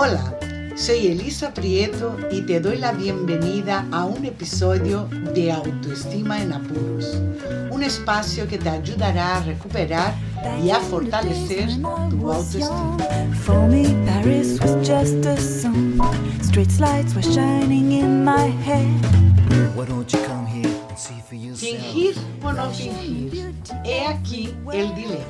Hola, soy Elisa Prieto y te doy la bienvenida a un episodio de Autoestima en Apuros, un espacio que te ayudará a recuperar y a fortalecer tu autoestima. Fingir o no fingir. He aquí el dilema.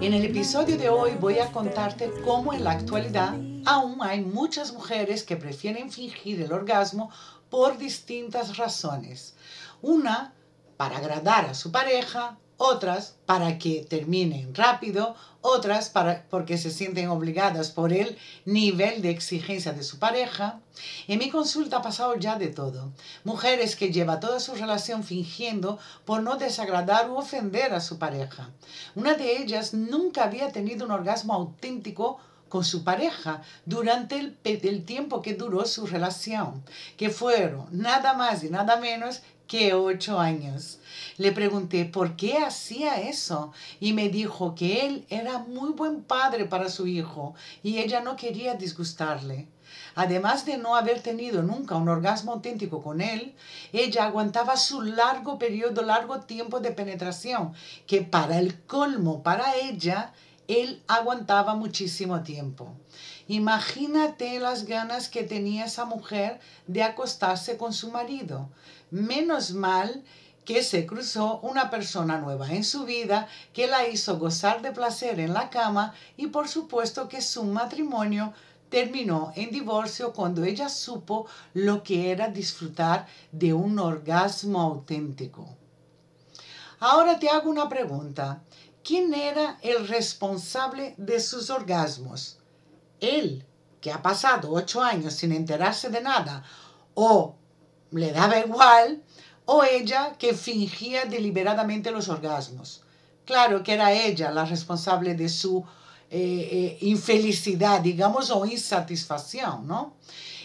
En el episodio de hoy voy a contarte cómo en la actualidad aún hay muchas mujeres que prefieren fingir el orgasmo por distintas razones. Una, para agradar a su pareja, otras para que terminen rápido, otras para, porque se sienten obligadas por el nivel de exigencia de su pareja. En mi consulta ha pasado ya de todo. Mujeres que llevan toda su relación fingiendo por no desagradar u ofender a su pareja. Una de ellas nunca había tenido un orgasmo auténtico con su pareja durante el, el, tiempo que duró su relación, que fueron nada más y nada menos que ocho años. Le pregunté por qué hacía eso y me dijo que él era muy buen padre para su hijo y ella no quería disgustarle. Además de no haber tenido nunca un orgasmo auténtico con él, ella aguantaba su largo periodo, largo tiempo de penetración, que para el colmo, para ella, él aguantaba muchísimo tiempo. Imagínate las ganas que tenía esa mujer de acostarse con su marido. Menos mal que se cruzó una persona nueva en su vida que la hizo gozar de placer en la cama y por supuesto que su matrimonio terminó en divorcio cuando ella supo lo que era disfrutar de un orgasmo auténtico. Ahora te hago una pregunta. ¿Quién era el responsable de sus orgasmos? Él, que ha pasado ocho años sin enterarse de nada, o le daba igual, o ella que fingía deliberadamente los orgasmos. Claro que era ella la responsable de su eh, eh, infelicidad, digamos, o insatisfacción, ¿no?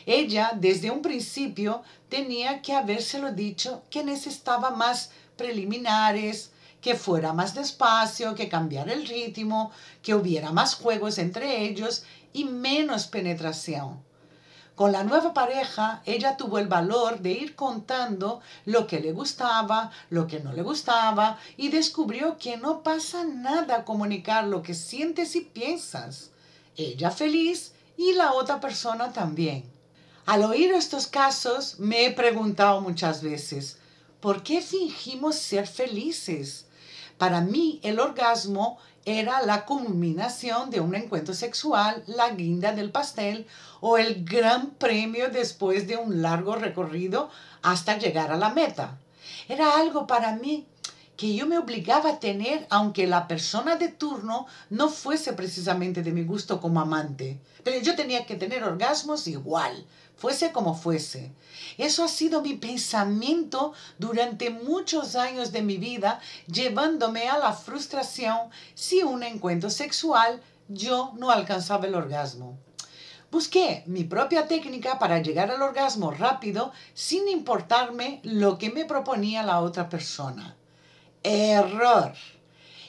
Ella desde un principio tenía que habérselo dicho que necesitaba más preliminares, que fuera más despacio, que cambiara el ritmo, que hubiera más juegos entre ellos y menos penetración. Con la nueva pareja, ella tuvo el valor de ir contando lo que le gustaba, lo que no le gustaba, y descubrió que no pasa nada comunicar lo que sientes y piensas. Ella feliz y la otra persona también. Al oír estos casos, me he preguntado muchas veces, ¿por qué fingimos ser felices? Para mí, el orgasmo era la culminación de un encuentro sexual, la guinda del pastel o el gran premio después de un largo recorrido hasta llegar a la meta. Era algo para mí que yo me obligaba a tener aunque la persona de turno no fuese precisamente de mi gusto como amante. Pero yo tenía que tener orgasmos igual, fuese como fuese. Eso ha sido mi pensamiento durante muchos años de mi vida, llevándome a la frustración si un encuentro sexual yo no alcanzaba el orgasmo. Busqué mi propia técnica para llegar al orgasmo rápido sin importarme lo que me proponía la otra persona. Error.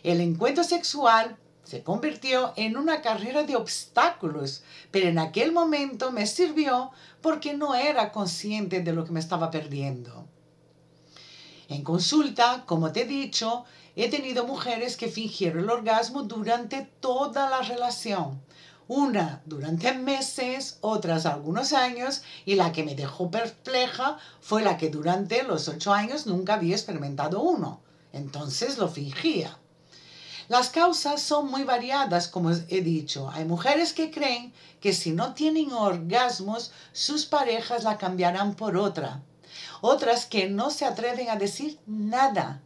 El encuentro sexual se convirtió en una carrera de obstáculos, pero en aquel momento me sirvió porque no era consciente de lo que me estaba perdiendo. En consulta, como te he dicho, he tenido mujeres que fingieron el orgasmo durante toda la relación. Una durante meses, otras algunos años, y la que me dejó perpleja fue la que durante los ocho años nunca había experimentado uno. Entonces lo fingía. Las causas son muy variadas, como he dicho. Hay mujeres que creen que si no tienen orgasmos, sus parejas la cambiarán por otra. Otras que no se atreven a decir nada,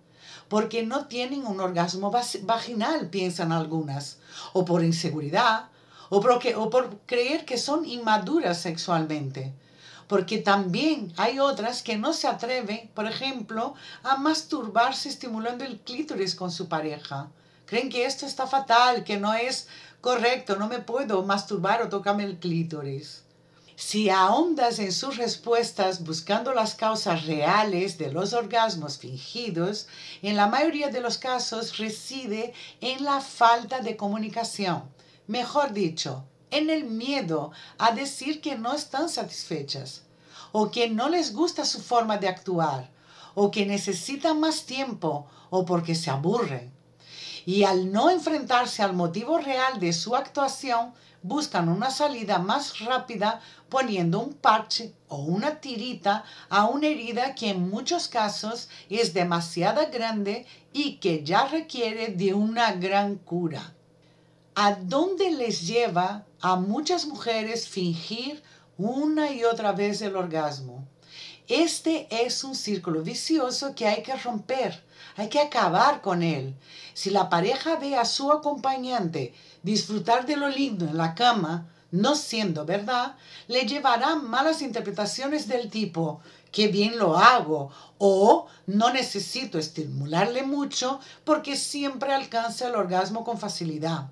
porque no tienen un orgasmo vaginal, piensan algunas, o por inseguridad, o, por creer que son inmaduras sexualmente porque también hay otras que no se atreven, por ejemplo, a masturbarse estimulando el clítoris con su pareja. Creen que esto está fatal, que no es correcto, no me puedo masturbar o tocarme el clítoris. Si ahondas en sus respuestas buscando las causas reales de los orgasmos fingidos, en la mayoría de los casos reside en la falta de comunicación. Mejor dicho, en el miedo a decir que no están satisfechas, o que no les gusta su forma de actuar, o que necesitan más tiempo, o porque se aburren. Y al no enfrentarse al motivo real de su actuación, buscan una salida más rápida poniendo un parche o una tirita a una herida que en muchos casos es demasiado grande y que ya requiere de una gran cura. ¿A dónde les lleva a muchas mujeres fingir una y otra vez el orgasmo? Este es un círculo vicioso que hay que romper, hay que acabar con él. Si la pareja ve a su acompañante disfrutar de lo lindo en la cama, no siendo verdad, le llevará malas interpretaciones del tipo, qué bien lo hago, o no necesito estimularle mucho porque siempre alcanza el orgasmo con facilidad.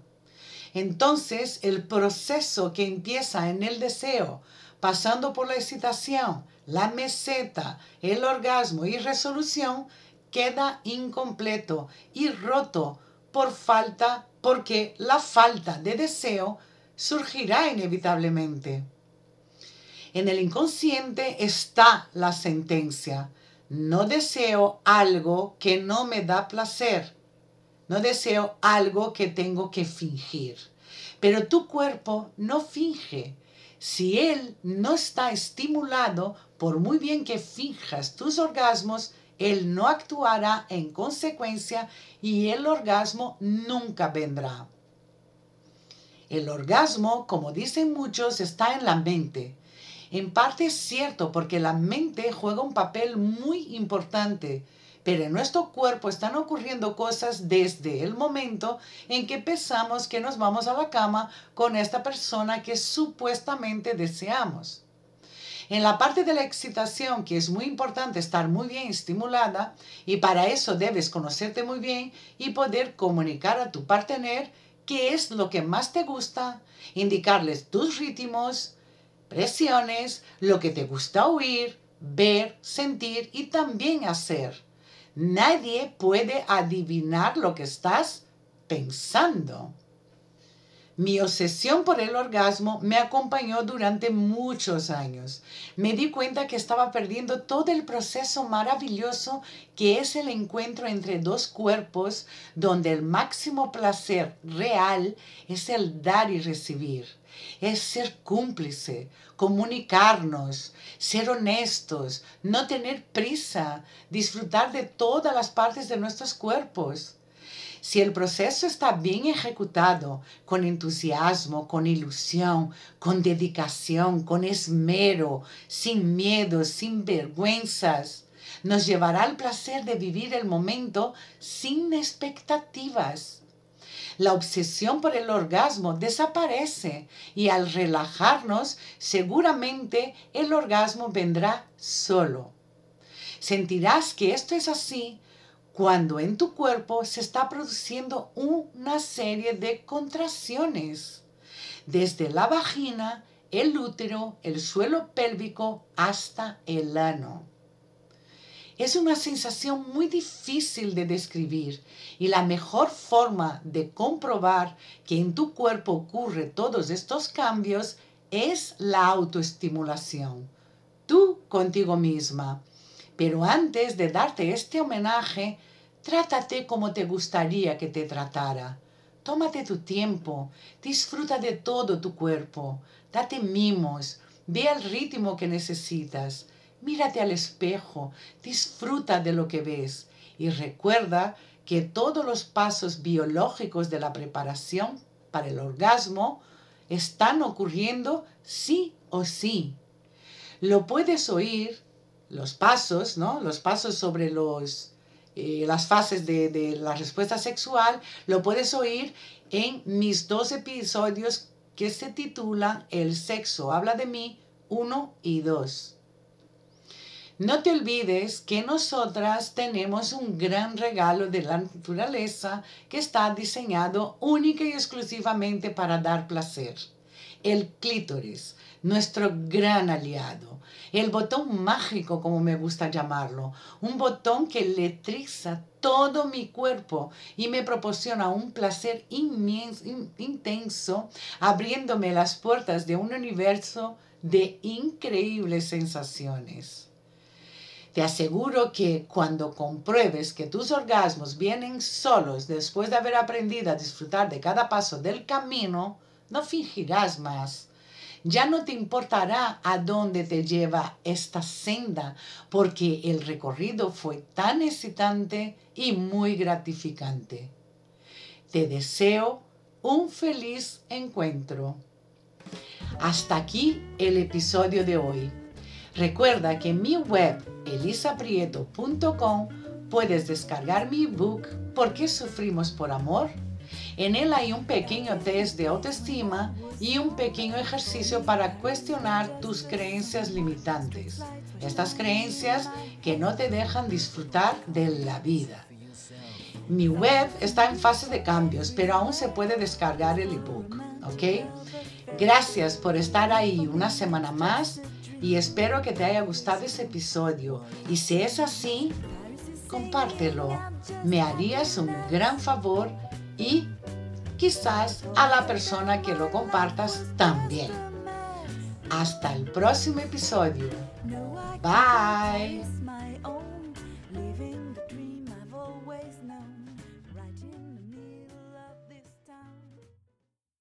Entonces, el proceso que empieza en el deseo, pasando por la excitación, la meseta, el orgasmo y resolución, queda incompleto y roto por falta porque la falta de deseo surgirá inevitablemente. En el inconsciente está la sentencia. No deseo algo que no me da placer. No deseo algo que tengo que fingir. Pero tu cuerpo no finge. Si él no está estimulado, por muy bien que finjas tus orgasmos, él no actuará en consecuencia y el orgasmo nunca vendrá. El orgasmo, como dicen muchos, está en la mente. En parte es cierto porque la mente juega un papel muy importante, pero en nuestro cuerpo están ocurriendo cosas desde el momento en que pensamos que nos vamos a la cama con esta persona que supuestamente deseamos. En la parte de la excitación, que es muy importante estar muy bien estimulada, y para eso debes conocerte muy bien y poder comunicar a tu partener qué es lo que más te gusta, indicarles tus ritmos, presiones, lo que te gusta oír, ver, sentir y también hacer. Nadie puede adivinar lo que estás pensando. Mi obsesión por el orgasmo me acompañó durante muchos años. Me di cuenta que estaba perdiendo todo el proceso maravilloso que es el encuentro entre dos cuerpos donde el máximo placer real es el dar y recibir. Es ser cómplice, comunicarnos, ser honestos, no tener prisa, disfrutar de todas las partes de nuestros cuerpos. Si el proceso está bien ejecutado, con entusiasmo, con ilusión, con dedicación, con esmero, sin miedo, sin vergüenzas, nos llevará al placer de vivir el momento sin expectativas. La obsesión por el orgasmo desaparece y al relajarnos seguramente el orgasmo vendrá solo. Sentirás que esto es así cuando en tu cuerpo se está produciendo una serie de contracciones, desde la vagina, el útero, el suelo pélvico hasta el ano. Es una sensación muy difícil de describir y la mejor forma de comprobar que en tu cuerpo ocurre todos estos cambios es la autoestimulación. Tú contigo misma pero antes de darte este homenaje, trátate como te gustaría que te tratara. Tómate tu tiempo, disfruta de todo tu cuerpo, date mimos, ve el ritmo que necesitas, mírate al espejo, disfruta de lo que ves y recuerda que todos los pasos biológicos de la preparación para el orgasmo están ocurriendo sí o sí. Lo puedes oír los pasos, ¿no? Los pasos sobre los, eh, las fases de, la respuesta sexual, lo puedes oír en mis dos episodios que se titulan El sexo habla de mí 1 y 2. No te olvides que nosotras tenemos un gran regalo de la naturaleza que está diseñado única y exclusivamente para dar placer. El clítoris, nuestro gran aliado el botón mágico, como me gusta llamarlo, un botón que electriza todo mi cuerpo y me proporciona un placer inmenso, intenso, abriéndome las puertas de un universo de increíbles sensaciones. Te aseguro que cuando compruebes que tus orgasmos vienen solos después de haber aprendido a disfrutar de cada paso del camino, no fingirás más. Ya no te importará a dónde te lleva esta senda, porque el recorrido fue tan excitante y muy gratificante. Te deseo un feliz encuentro. Hasta aquí el episodio de hoy. Recuerda que en mi web elisaprieto.com puedes descargar mi ebook ¿Por qué sufrimos por amor? En él hay un pequeño test de autoestima y un pequeño ejercicio para cuestionar tus creencias limitantes. Estas creencias que no te dejan disfrutar de la vida. Mi web está en fase de cambios, pero aún se puede descargar el ebook. ¿Ok? Gracias por estar ahí una semana más y espero que te haya gustado ese episodio. Y si es así, compártelo. Me harías un gran favor y quizás a la persona que lo compartas también. Hasta el próximo episodio. Bye.